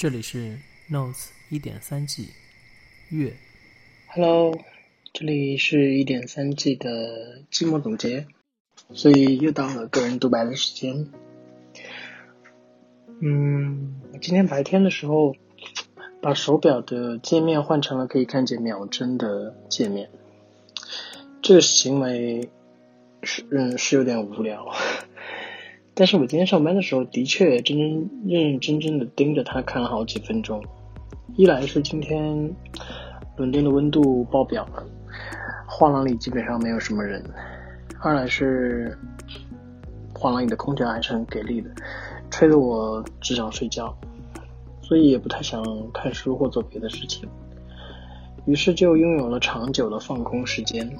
这里是 Notes 一点三 G 月。Hello，这里是一点三 G 的季末总结，所以又到了个人独白的时间。嗯，今天白天的时候把手表的界面换成了可以看见秒针的界面，这个行为是嗯是有点无聊，但是我今天上班的时候的确真真认认真真的盯着它看了好几分钟。一来是今天伦敦的温度爆表了，画廊里基本上没有什么人；二来是画廊里的空调还是很给力的，吹得我只想睡觉，所以也不太想看书或做别的事情，于是就拥有了长久的放空时间。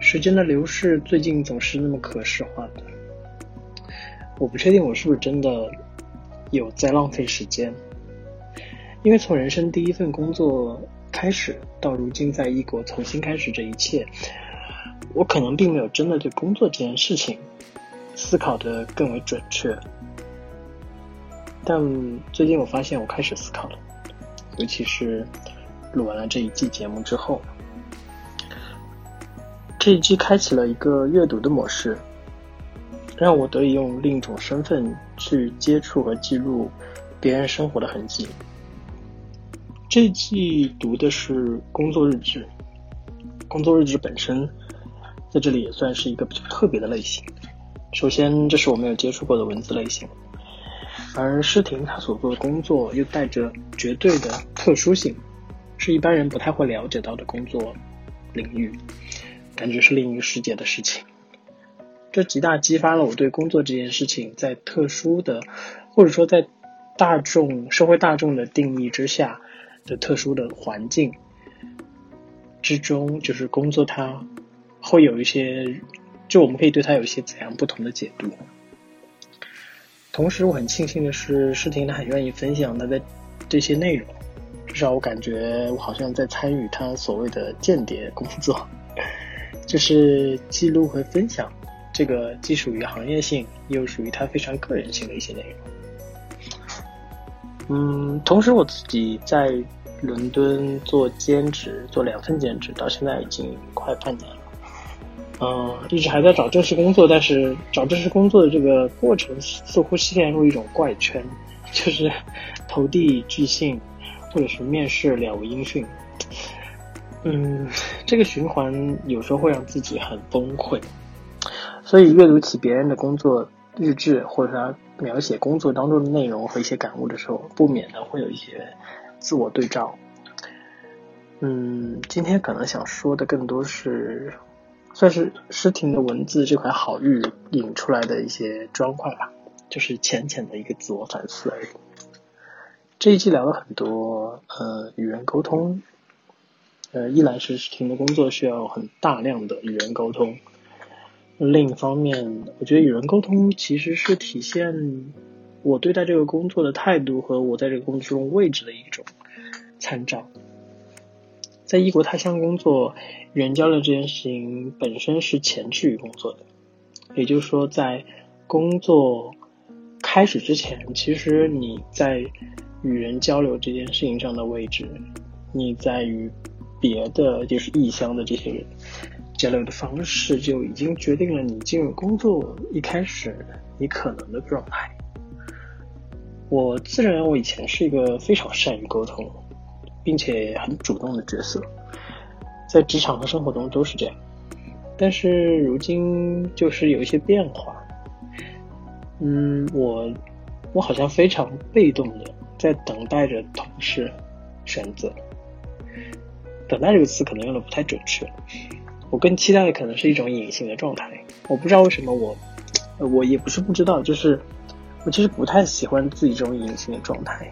时间的流逝最近总是那么可视化的，我不确定我是不是真的有在浪费时间。因为从人生第一份工作开始，到如今在异国重新开始这一切，我可能并没有真的对工作这件事情思考的更为准确。但最近我发现我开始思考了，尤其是录完了这一季节目之后，这一季开启了一个阅读的模式，让我得以用另一种身份去接触和记录别人生活的痕迹。这季读的是工作日志，工作日志本身在这里也算是一个比较特别的类型。首先，这是我没有接触过的文字类型，而诗婷她所做的工作又带着绝对的特殊性，是一般人不太会了解到的工作领域，感觉是另一个世界的事情。这极大激发了我对工作这件事情在特殊的，或者说在大众社会大众的定义之下。的特殊的环境之中，就是工作，它会有一些，就我们可以对它有一些怎样不同的解读。同时，我很庆幸的是，诗婷她很愿意分享她的这些内容，至少我感觉我好像在参与她所谓的间谍工作，就是记录和分享这个既属于行业性，又属于它非常个人性的一些内容。嗯，同时我自己在伦敦做兼职，做两份兼职，到现在已经快半年了。嗯，一直还在找正式工作，但是找正式工作的这个过程似乎陷入一种怪圈，就是投递拒信，或者是面试了无音讯。嗯，这个循环有时候会让自己很崩溃，所以阅读起别人的工作日志，或者他描写工作当中的内容和一些感悟的时候，不免的会有一些自我对照。嗯，今天可能想说的更多是，算是诗婷的文字这块好玉引出来的一些砖块吧，就是浅浅的一个自我反思而已。这一期聊了很多，呃，与人沟通，呃，一来是诗婷的工作需要很大量的与人沟通。另一方面，我觉得与人沟通其实是体现我对待这个工作的态度和我在这个工作中位置的一种参照。在异国他乡工作，与人交流这件事情本身是前置于工作的，也就是说，在工作开始之前，其实你在与人交流这件事情上的位置，你在与别的就是异乡的这些人。交流的方式就已经决定了你进入工作一开始你可能的状态。我自认为我以前是一个非常善于沟通，并且很主动的角色，在职场和生活中都是这样。但是如今就是有一些变化，嗯，我我好像非常被动的在等待着同事选择。等待这个词可能用的不太准确。我更期待的可能是一种隐形的状态，我不知道为什么我，我也不是不知道，就是我其实不太喜欢自己这种隐形的状态。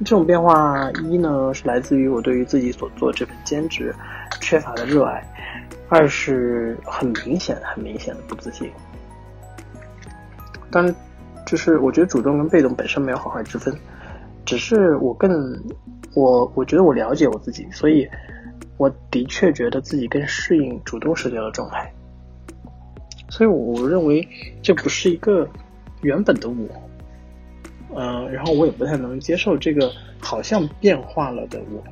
这种变化一呢是来自于我对于自己所做这份兼职缺乏的热爱，二是很明显、很明显的不自信。当然，就是我觉得主动跟被动本身没有好坏之分，只是我更我我觉得我了解我自己，所以。我的确觉得自己更适应主动社交的状态，所以我认为这不是一个原本的我，嗯，然后我也不太能接受这个好像变化了的我。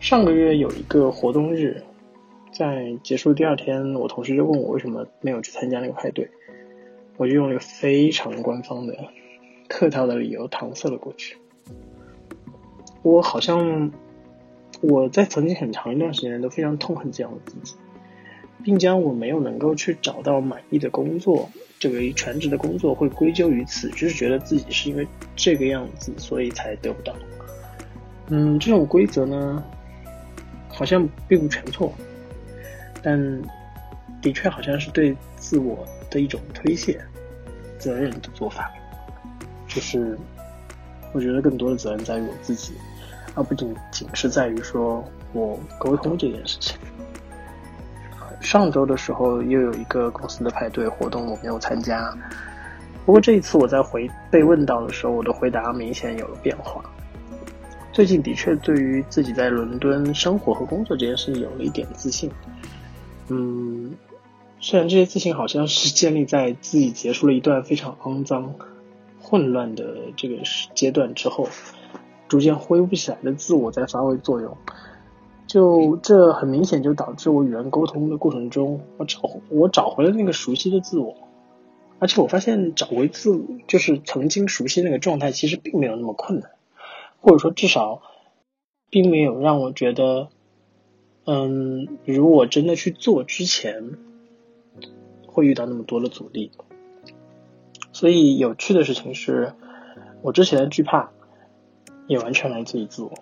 上个月有一个活动日，在结束第二天，我同事就问我为什么没有去参加那个派对，我就用了一个非常官方的、客套的理由搪塞了过去。我好像我在曾经很长一段时间都非常痛恨这样的自己，并将我没有能够去找到满意的工作，这个全职的工作会归咎于此，就是觉得自己是因为这个样子，所以才得不到。嗯，这种规则呢？好像并不全错，但的确好像是对自我的一种推卸责任的做法。就是我觉得更多的责任在于我自己，而不仅仅是在于说我沟通这件事情。上周的时候又有一个公司的派对活动，我没有参加。不过这一次我在回被问到的时候，我的回答明显有了变化。最近的确对于自己在伦敦生活和工作这件事情有了一点自信，嗯，虽然这些自信好像是建立在自己结束了一段非常肮脏、混乱的这个阶段之后，逐渐恢复起来的自我在发挥作用，就这很明显就导致我与人沟通的过程中，我找我找回了那个熟悉的自我，而且我发现找回自就是曾经熟悉那个状态，其实并没有那么困难。或者说，至少并没有让我觉得，嗯，如果真的去做之前，会遇到那么多的阻力。所以有趣的事情是，我之前的惧怕也完全来自于自我。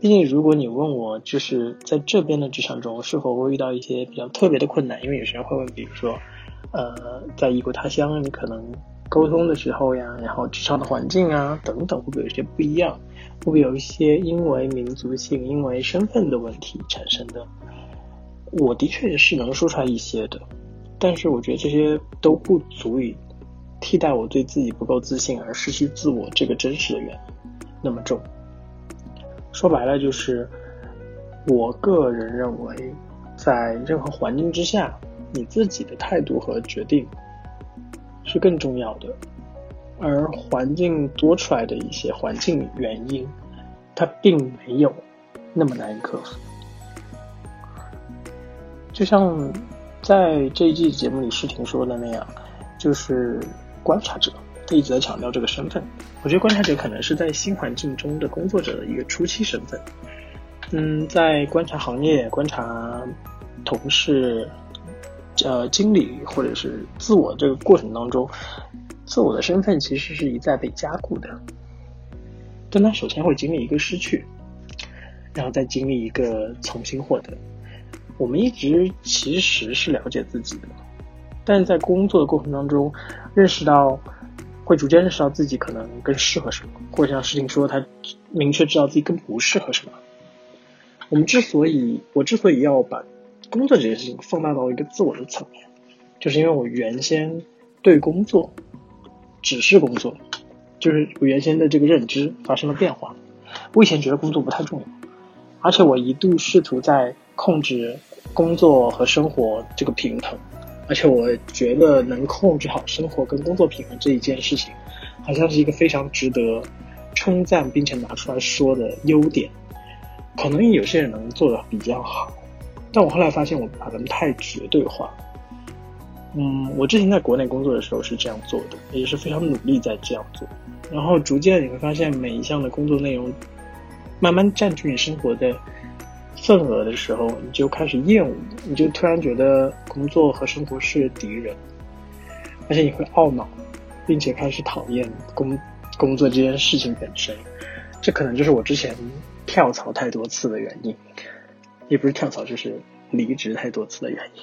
毕竟，如果你问我，就是在这边的职场中是否会遇到一些比较特别的困难，因为有些人会问，比如说，呃，在异国他乡，你可能。沟通的时候呀，然后职场的环境啊等等，会不会有些不一样？会不会有一些因为民族性、因为身份的问题产生的？我的确是能说出来一些的，但是我觉得这些都不足以替代我对自己不够自信而失去自我这个真实的原因那么重。说白了就是，我个人认为，在任何环境之下，你自己的态度和决定。是更重要的，而环境多出来的一些环境原因，它并没有那么难以克服。就像在这一季节目里视听说的那样，就是观察者，他一直在强调这个身份。我觉得观察者可能是在新环境中的工作者的一个初期身份。嗯，在观察行业、观察同事。呃，经理或者是自我这个过程当中，自我的身份其实是一再被加固的。但他首先会经历一个失去，然后再经历一个重新获得。我们一直其实是了解自己的，但是在工作的过程当中，认识到会逐渐认识到自己可能更适合什么，或者像事情说他明确知道自己更不适合什么。我们之所以，我之所以要把。工作这件事情放大到一个自我的层面，就是因为我原先对工作只是工作，就是我原先的这个认知发生了变化。我以前觉得工作不太重要，而且我一度试图在控制工作和生活这个平衡，而且我觉得能控制好生活跟工作平衡这一件事情，好像是一个非常值得称赞并且拿出来说的优点。可能有些人能做的比较好。但我后来发现，我把他们太绝对化。嗯，我之前在国内工作的时候是这样做的，也是非常努力在这样做。然后逐渐你会发现，每一项的工作内容慢慢占据你生活的份额的时候，你就开始厌恶，你就突然觉得工作和生活是敌人，而且你会懊恼，并且开始讨厌工工作这件事情本身。这可能就是我之前跳槽太多次的原因。也不是跳槽，就是离职太多次的原因。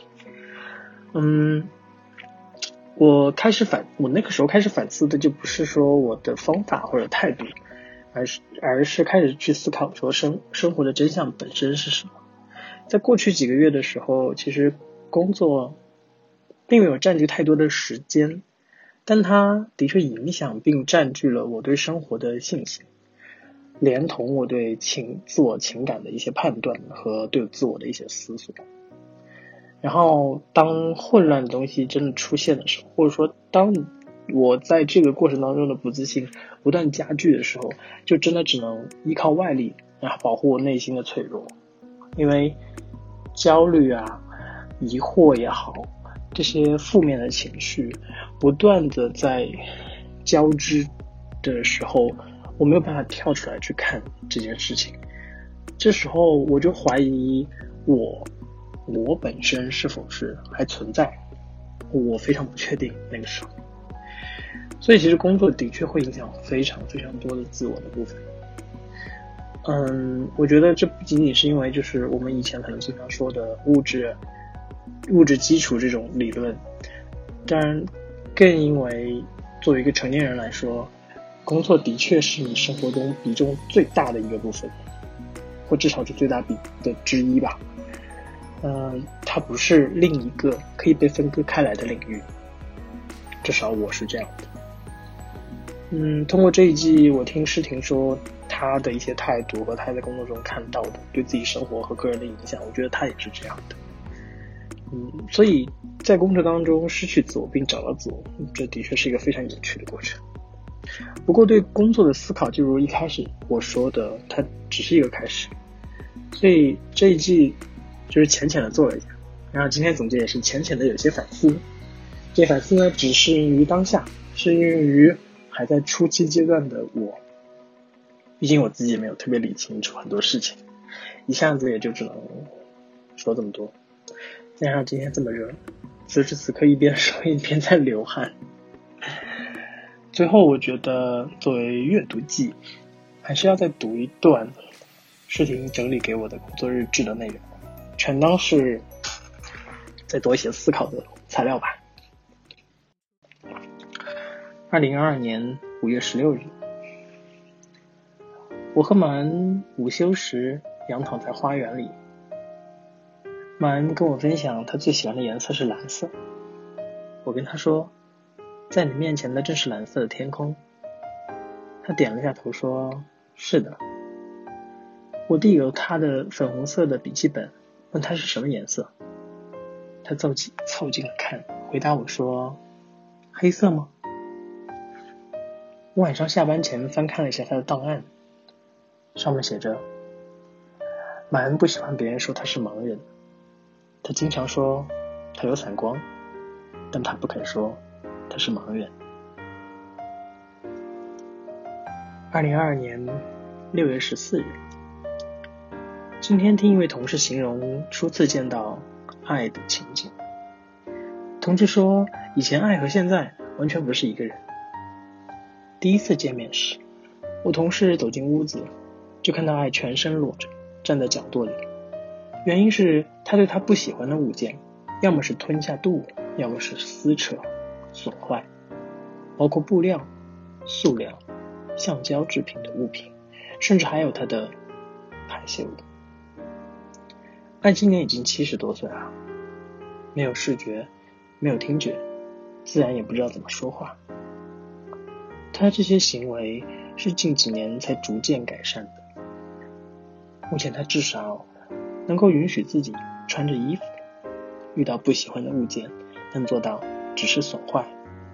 嗯，我开始反，我那个时候开始反思的就不是说我的方法或者态度，而是而是开始去思考说生生活的真相本身是什么。在过去几个月的时候，其实工作并没有占据太多的时间，但它的确影响并占据了我对生活的信心。连同我对情自我情感的一些判断和对自我的一些思索，然后当混乱的东西真的出现的时候，或者说当我在这个过程当中的不自信不断加剧的时候，就真的只能依靠外力，然后保护我内心的脆弱，因为焦虑啊、疑惑也好，这些负面的情绪不断的在交织的时候，我没有办法跳出来去看这件事情，这时候我就怀疑我，我本身是否是还存在，我非常不确定那个时候。所以，其实工作的确会影响非常非常多的自我的部分。嗯，我觉得这不仅仅是因为就是我们以前可能经常说的物质、物质基础这种理论，当然，更因为作为一个成年人来说，工作的确是你生活中比重最大的一个部分，或至少是最大比的之一吧。嗯，它不是另一个可以被分割开来的领域，至少我是这样的。嗯，通过这一季，我听诗婷说她的一些态度和她在工作中看到的对自己生活和个人的影响，我觉得她也是这样的。嗯，所以在工作当中失去自我并找到自我，这的确是一个非常有趣的过程。不过，对工作的思考，就如一开始我说的，它只是一个开始。所以这一季就是浅浅的做了一下，然后今天总结也是浅浅的有些反思。这反思呢，只适应于当下，适应于。还在初期阶段的我，毕竟我自己也没有特别理清楚很多事情，一下子也就只能说这么多。加上今天这么热，此时此刻一边说一边在流汗。最后，我觉得作为阅读记，还是要再读一段视频整理给我的工作日志的内容，全当是再多一些思考的材料吧。二零二二年五月十六日，我和马恩午休时仰躺在花园里。马恩跟我分享他最喜欢的颜色是蓝色。我跟他说，在你面前的正是蓝色的天空。他点了下头说：“是的。”我递给他的粉红色的笔记本，问他是什么颜色。他凑近凑近了看，回答我说：“黑色吗？”我晚上下班前翻看了一下他的档案，上面写着：“马恩不喜欢别人说他是盲人，他经常说他有散光，但他不肯说他是盲人。”二零二二年六月十四日，今天听一位同事形容初次见到爱的情景，同事说以前爱和现在完全不是一个人。第一次见面时，我同事走进屋子，就看到爱全身裸着，站在角落里。原因是他对他不喜欢的物件，要么是吞下肚，要么是撕扯、损坏，包括布料、塑料、橡胶制品的物品，甚至还有他的排泄物。爱今年已经七十多岁了，没有视觉，没有听觉，自然也不知道怎么说话。他这些行为是近几年才逐渐改善的。目前他至少能够允许自己穿着衣服，遇到不喜欢的物件，能做到只是损坏，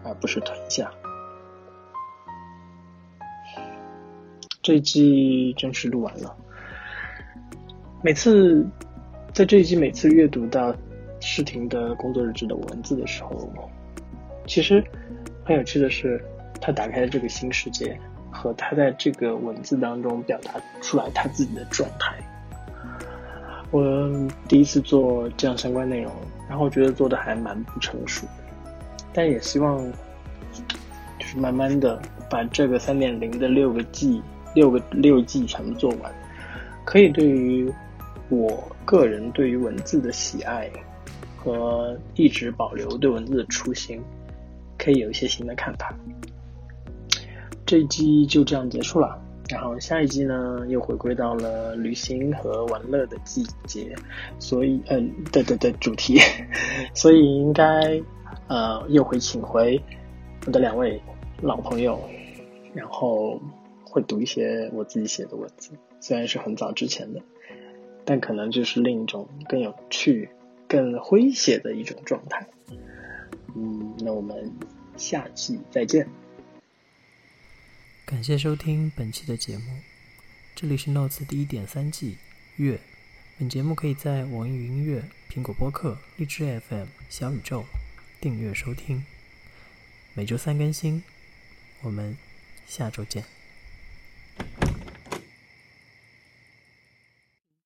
而不是吞下。这一季正式录完了。每次在这一季每次阅读到诗婷的工作日志的文字的时候，其实很有趣的是。他打开了这个新世界，和他在这个文字当中表达出来他自己的状态。我第一次做这样相关内容，然后觉得做的还蛮不成熟，但也希望就是慢慢的把这个三点零的六个 G 六个六 G 全部做完，可以对于我个人对于文字的喜爱和一直保留对文字的初心，可以有一些新的看法。这一季就这样结束了，然后下一季呢又回归到了旅行和玩乐的季节，所以嗯，对对对，主题，所以应该呃又会请回我的两位老朋友，然后会读一些我自己写的文字，虽然是很早之前的，但可能就是另一种更有趣、更诙谐的一种状态。嗯，那我们下期再见。感谢收听本期的节目，这里是 Notes 第一点三季月。本节目可以在网易云音乐、苹果播客、荔枝 FM、小宇宙订阅收听，每周三更新。我们下周见。